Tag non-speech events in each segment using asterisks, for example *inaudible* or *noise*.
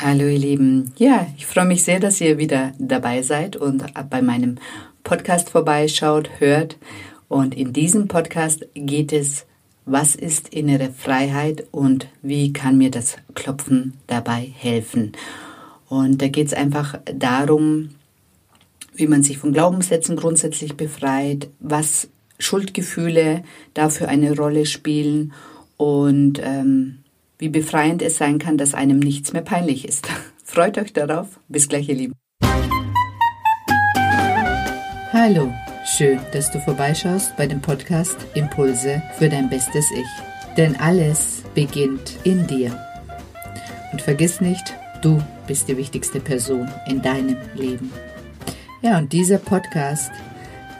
Hallo ihr Lieben. Ja, ich freue mich sehr, dass ihr wieder dabei seid und bei meinem Podcast vorbeischaut, hört. Und in diesem Podcast geht es, was ist innere Freiheit und wie kann mir das Klopfen dabei helfen. Und da geht es einfach darum, wie man sich von Glaubenssätzen grundsätzlich befreit, was Schuldgefühle dafür eine Rolle spielen und ähm, wie befreiend es sein kann, dass einem nichts mehr peinlich ist. *laughs* Freut euch darauf. Bis gleich, ihr Lieben. Hallo, schön, dass du vorbeischaust bei dem Podcast Impulse für dein bestes Ich. Denn alles beginnt in dir. Und vergiss nicht, du bist die wichtigste Person in deinem Leben. Ja, und dieser Podcast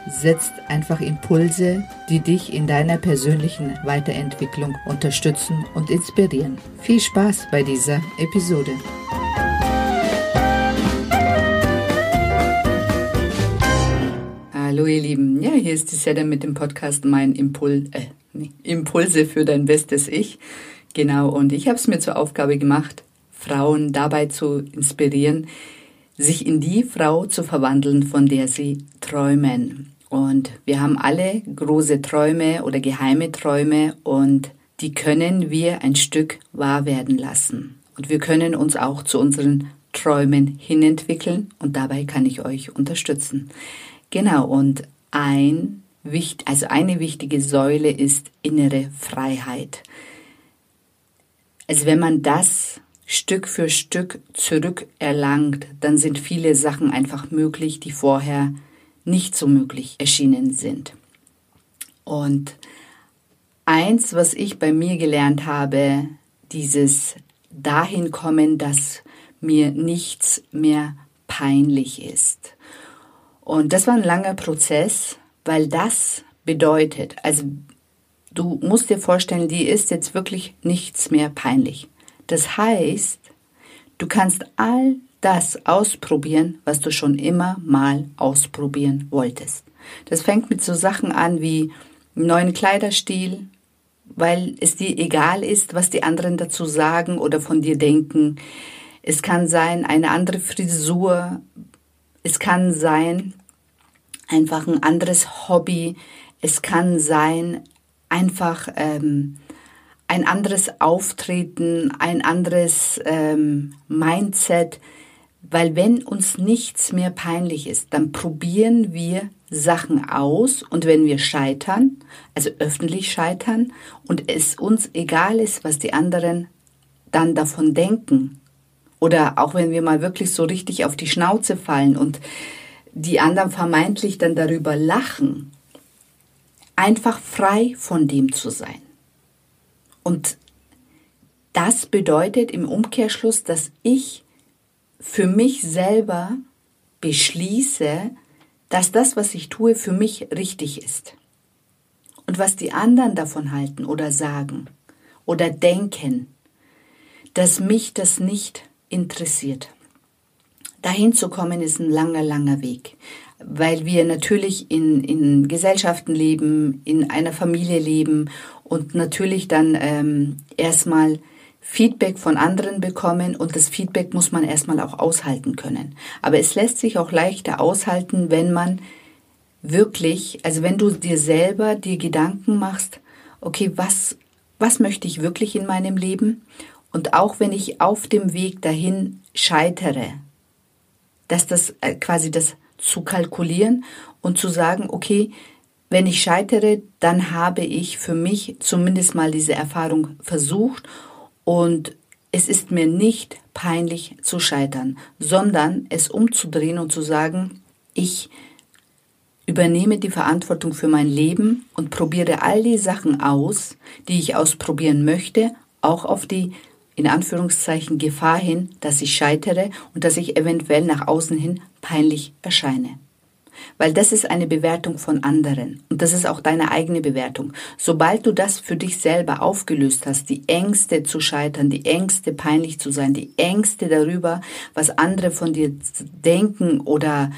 setzt einfach Impulse, die dich in deiner persönlichen Weiterentwicklung unterstützen und inspirieren. Viel Spaß bei dieser Episode. Hallo ihr Lieben, ja, hier ist die Seda mit dem Podcast Mein Impul äh, nee, Impulse für dein bestes Ich. Genau, und ich habe es mir zur Aufgabe gemacht, Frauen dabei zu inspirieren, sich in die Frau zu verwandeln, von der sie träumen. Und wir haben alle große Träume oder geheime Träume und die können wir ein Stück wahr werden lassen. Und wir können uns auch zu unseren Träumen hinentwickeln und dabei kann ich euch unterstützen. Genau, und ein, also eine wichtige Säule ist innere Freiheit. Also wenn man das Stück für Stück zurückerlangt, dann sind viele Sachen einfach möglich, die vorher nicht so möglich erschienen sind. Und eins, was ich bei mir gelernt habe, dieses dahin kommen, dass mir nichts mehr peinlich ist. Und das war ein langer Prozess, weil das bedeutet, also du musst dir vorstellen, dir ist jetzt wirklich nichts mehr peinlich. Das heißt, du kannst all das ausprobieren, was du schon immer mal ausprobieren wolltest. Das fängt mit so Sachen an wie neuen Kleiderstil, weil es dir egal ist, was die anderen dazu sagen oder von dir denken. Es kann sein eine andere Frisur. Es kann sein einfach ein anderes Hobby. Es kann sein einfach ähm, ein anderes Auftreten, ein anderes ähm, Mindset. Weil wenn uns nichts mehr peinlich ist, dann probieren wir Sachen aus und wenn wir scheitern, also öffentlich scheitern und es uns egal ist, was die anderen dann davon denken, oder auch wenn wir mal wirklich so richtig auf die Schnauze fallen und die anderen vermeintlich dann darüber lachen, einfach frei von dem zu sein. Und das bedeutet im Umkehrschluss, dass ich für mich selber beschließe, dass das, was ich tue, für mich richtig ist. Und was die anderen davon halten oder sagen oder denken, dass mich das nicht interessiert. Dahin zu kommen ist ein langer, langer Weg, weil wir natürlich in, in Gesellschaften leben, in einer Familie leben und natürlich dann ähm, erstmal Feedback von anderen bekommen und das Feedback muss man erstmal auch aushalten können. Aber es lässt sich auch leichter aushalten, wenn man wirklich, also wenn du dir selber dir Gedanken machst, okay, was, was möchte ich wirklich in meinem Leben? Und auch wenn ich auf dem Weg dahin scheitere, dass das äh, quasi das zu kalkulieren und zu sagen, okay, wenn ich scheitere, dann habe ich für mich zumindest mal diese Erfahrung versucht und es ist mir nicht peinlich zu scheitern, sondern es umzudrehen und zu sagen, ich übernehme die Verantwortung für mein Leben und probiere all die Sachen aus, die ich ausprobieren möchte, auch auf die in Anführungszeichen Gefahr hin, dass ich scheitere und dass ich eventuell nach außen hin peinlich erscheine. Weil das ist eine Bewertung von anderen und das ist auch deine eigene Bewertung. Sobald du das für dich selber aufgelöst hast, die Ängste zu scheitern, die Ängste peinlich zu sein, die Ängste darüber, was andere von dir denken oder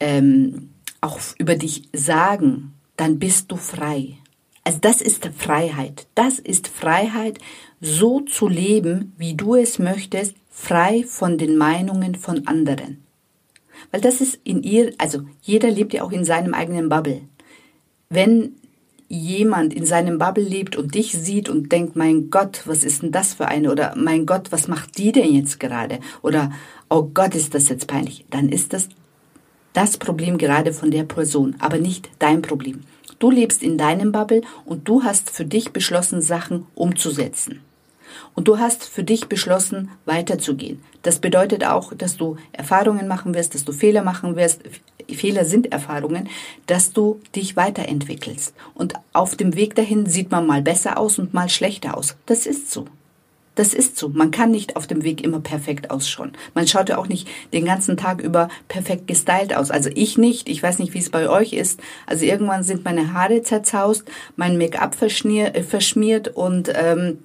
ähm, auch über dich sagen, dann bist du frei. Also das ist Freiheit. Das ist Freiheit, so zu leben, wie du es möchtest, frei von den Meinungen von anderen. Weil das ist in ihr, also jeder lebt ja auch in seinem eigenen Bubble. Wenn jemand in seinem Bubble lebt und dich sieht und denkt, mein Gott, was ist denn das für eine? Oder mein Gott, was macht die denn jetzt gerade? Oder oh Gott, ist das jetzt peinlich? Dann ist das das Problem gerade von der Person, aber nicht dein Problem. Du lebst in deinem Bubble und du hast für dich beschlossen, Sachen umzusetzen. Und du hast für dich beschlossen, weiterzugehen. Das bedeutet auch, dass du Erfahrungen machen wirst, dass du Fehler machen wirst. Fehler sind Erfahrungen, dass du dich weiterentwickelst. Und auf dem Weg dahin sieht man mal besser aus und mal schlechter aus. Das ist so. Das ist so. Man kann nicht auf dem Weg immer perfekt ausschauen. Man schaut ja auch nicht den ganzen Tag über perfekt gestylt aus. Also ich nicht. Ich weiß nicht, wie es bei euch ist. Also irgendwann sind meine Haare zerzaust, mein Make-up äh, verschmiert und ähm,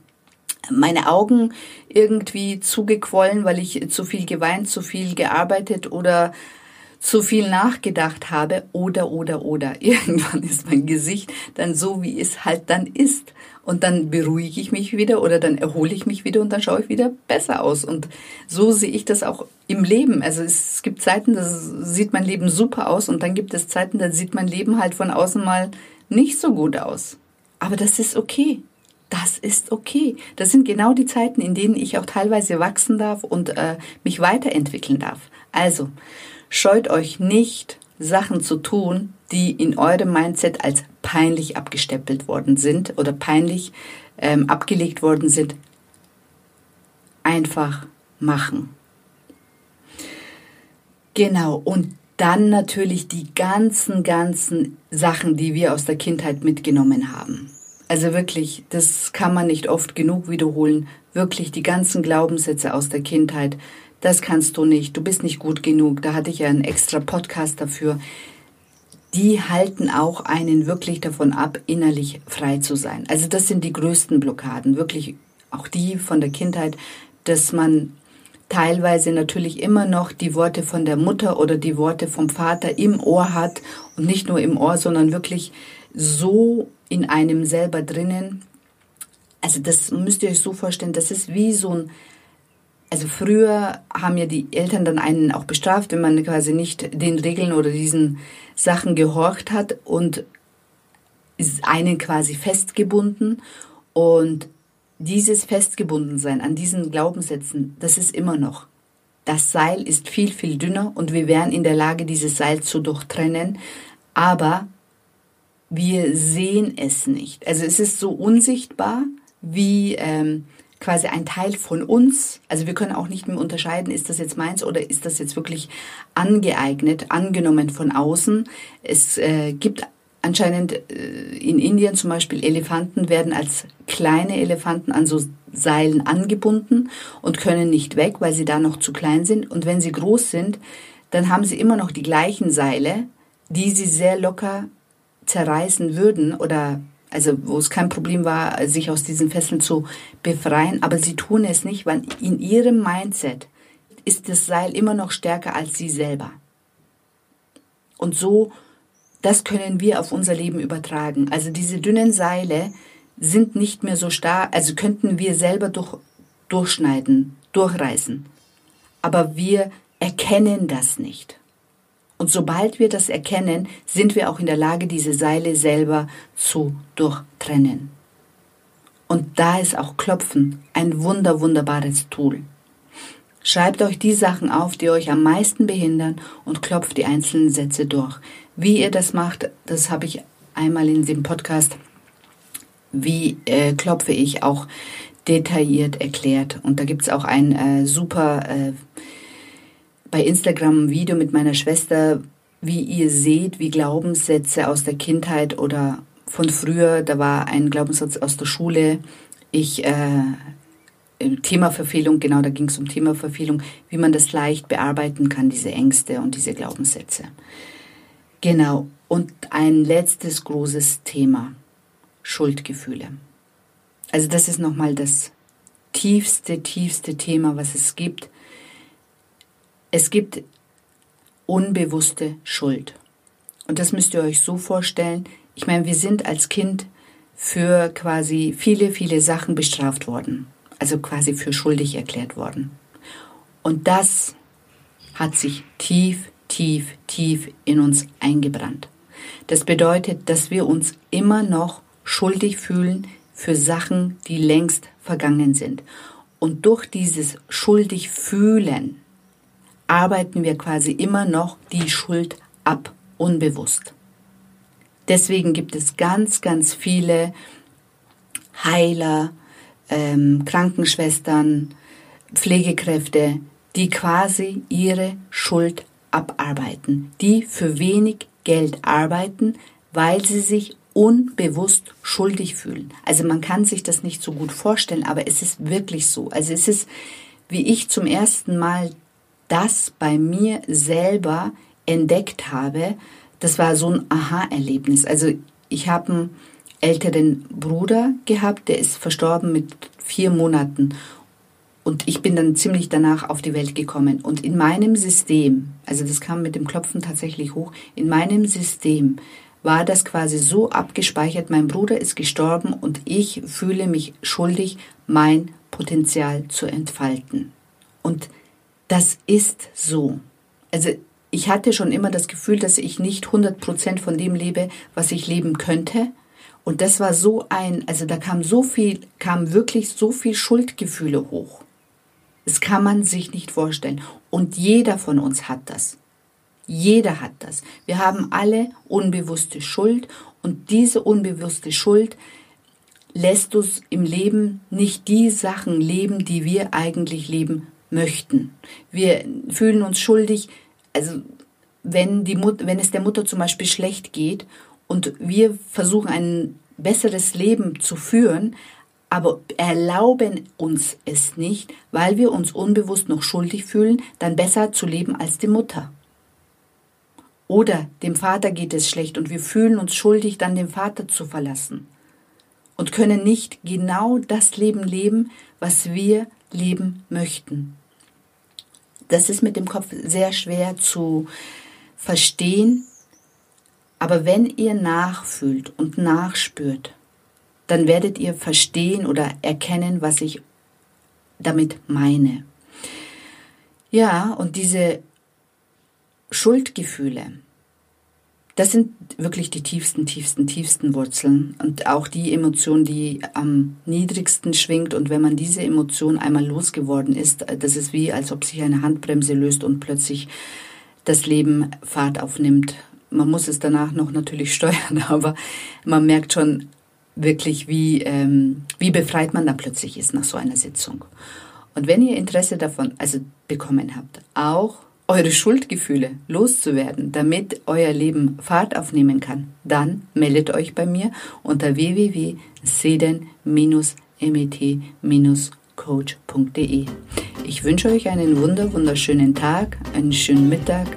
meine Augen irgendwie zugequollen, weil ich zu viel geweint, zu viel gearbeitet oder zu viel nachgedacht habe oder oder oder. *laughs* Irgendwann ist mein Gesicht dann so wie es halt dann ist. Und dann beruhige ich mich wieder oder dann erhole ich mich wieder und dann schaue ich wieder besser aus. Und so sehe ich das auch im Leben. Also es gibt Zeiten da sieht mein Leben super aus und dann gibt es Zeiten da sieht mein Leben halt von außen mal nicht so gut aus. Aber das ist okay das ist okay. Das sind genau die Zeiten, in denen ich auch teilweise wachsen darf und äh, mich weiterentwickeln darf. Also, scheut euch nicht, Sachen zu tun, die in eurem Mindset als peinlich abgestempelt worden sind oder peinlich ähm, abgelegt worden sind. Einfach machen. Genau, und dann natürlich die ganzen, ganzen Sachen, die wir aus der Kindheit mitgenommen haben. Also wirklich, das kann man nicht oft genug wiederholen. Wirklich die ganzen Glaubenssätze aus der Kindheit. Das kannst du nicht. Du bist nicht gut genug. Da hatte ich ja einen extra Podcast dafür. Die halten auch einen wirklich davon ab, innerlich frei zu sein. Also das sind die größten Blockaden. Wirklich auch die von der Kindheit, dass man teilweise natürlich immer noch die Worte von der Mutter oder die Worte vom Vater im Ohr hat und nicht nur im Ohr, sondern wirklich so in einem selber drinnen. Also das müsst ihr euch so vorstellen, das ist wie so ein, also früher haben ja die Eltern dann einen auch bestraft, wenn man quasi nicht den Regeln oder diesen Sachen gehorcht hat und ist einen quasi festgebunden und dieses Festgebundensein an diesen Glaubenssätzen, das ist immer noch. Das Seil ist viel, viel dünner und wir wären in der Lage, dieses Seil zu durchtrennen, aber wir sehen es nicht. Also es ist so unsichtbar wie ähm, quasi ein Teil von uns. Also wir können auch nicht mehr unterscheiden, ist das jetzt meins oder ist das jetzt wirklich angeeignet, angenommen von außen. Es äh, gibt anscheinend äh, in Indien zum Beispiel Elefanten werden als kleine Elefanten an so Seilen angebunden und können nicht weg, weil sie da noch zu klein sind. Und wenn sie groß sind, dann haben sie immer noch die gleichen Seile, die sie sehr locker zerreißen würden oder also wo es kein Problem war, sich aus diesen Fesseln zu befreien, aber sie tun es nicht, weil in ihrem Mindset ist das Seil immer noch stärker als sie selber. Und so, das können wir auf unser Leben übertragen. Also diese dünnen Seile sind nicht mehr so stark, also könnten wir selber durch, durchschneiden, durchreißen. Aber wir erkennen das nicht. Und sobald wir das erkennen, sind wir auch in der Lage, diese Seile selber zu durchtrennen. Und da ist auch Klopfen ein wunder, wunderbares Tool. Schreibt euch die Sachen auf, die euch am meisten behindern und klopft die einzelnen Sätze durch. Wie ihr das macht, das habe ich einmal in dem Podcast, wie äh, klopfe ich auch detailliert erklärt. Und da gibt es auch ein äh, super äh, bei Instagram ein Video mit meiner Schwester, wie ihr seht, wie Glaubenssätze aus der Kindheit oder von früher, da war ein Glaubenssatz aus der Schule, ich äh, Themaverfehlung, genau, da ging es um Themaverfehlung, wie man das leicht bearbeiten kann, diese Ängste und diese Glaubenssätze. Genau. Und ein letztes großes Thema, Schuldgefühle. Also das ist nochmal das tiefste, tiefste Thema, was es gibt. Es gibt unbewusste Schuld. Und das müsst ihr euch so vorstellen. Ich meine, wir sind als Kind für quasi viele, viele Sachen bestraft worden. Also quasi für schuldig erklärt worden. Und das hat sich tief, tief, tief in uns eingebrannt. Das bedeutet, dass wir uns immer noch schuldig fühlen für Sachen, die längst vergangen sind. Und durch dieses schuldig fühlen arbeiten wir quasi immer noch die Schuld ab, unbewusst. Deswegen gibt es ganz, ganz viele Heiler, ähm, Krankenschwestern, Pflegekräfte, die quasi ihre Schuld abarbeiten, die für wenig Geld arbeiten, weil sie sich unbewusst schuldig fühlen. Also man kann sich das nicht so gut vorstellen, aber es ist wirklich so. Also es ist, wie ich zum ersten Mal das bei mir selber entdeckt habe, das war so ein Aha-Erlebnis. Also ich habe einen älteren Bruder gehabt, der ist verstorben mit vier Monaten. Und ich bin dann ziemlich danach auf die Welt gekommen. Und in meinem System, also das kam mit dem Klopfen tatsächlich hoch, in meinem System war das quasi so abgespeichert, mein Bruder ist gestorben und ich fühle mich schuldig, mein Potenzial zu entfalten. Und das ist so. Also ich hatte schon immer das Gefühl, dass ich nicht 100 Prozent von dem lebe, was ich leben könnte. Und das war so ein, also da kam so viel, kam wirklich so viel Schuldgefühle hoch. Das kann man sich nicht vorstellen. Und jeder von uns hat das. Jeder hat das. Wir haben alle unbewusste Schuld und diese unbewusste Schuld lässt uns im Leben nicht die Sachen leben, die wir eigentlich leben möchten. Wir fühlen uns schuldig, also wenn, die Mut, wenn es der Mutter zum Beispiel schlecht geht und wir versuchen ein besseres Leben zu führen, aber erlauben uns es nicht, weil wir uns unbewusst noch schuldig fühlen, dann besser zu leben als die Mutter. Oder dem Vater geht es schlecht und wir fühlen uns schuldig, dann den Vater zu verlassen. Und können nicht genau das Leben leben, was wir leben möchten. Das ist mit dem Kopf sehr schwer zu verstehen. Aber wenn ihr nachfühlt und nachspürt, dann werdet ihr verstehen oder erkennen, was ich damit meine. Ja, und diese Schuldgefühle, das sind wirklich die tiefsten, tiefsten, tiefsten Wurzeln und auch die Emotion, die am niedrigsten schwingt. Und wenn man diese Emotion einmal losgeworden ist, das ist wie, als ob sich eine Handbremse löst und plötzlich das Leben Fahrt aufnimmt. Man muss es danach noch natürlich *laughs* steuern, aber man merkt schon wirklich, wie, ähm, wie befreit man da plötzlich ist nach so einer Sitzung. Und wenn ihr Interesse davon also bekommen habt, auch eure Schuldgefühle loszuwerden, damit euer Leben Fahrt aufnehmen kann, dann meldet euch bei mir unter www.seden-met-coach.de. Ich wünsche euch einen wunder wunderschönen Tag, einen schönen Mittag,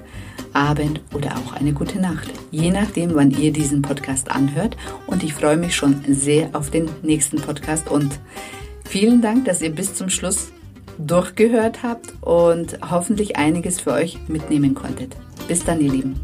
Abend oder auch eine gute Nacht, je nachdem, wann ihr diesen Podcast anhört. Und ich freue mich schon sehr auf den nächsten Podcast und vielen Dank, dass ihr bis zum Schluss durchgehört habt und hoffentlich einiges für euch mitnehmen konntet. Bis dann, ihr Lieben.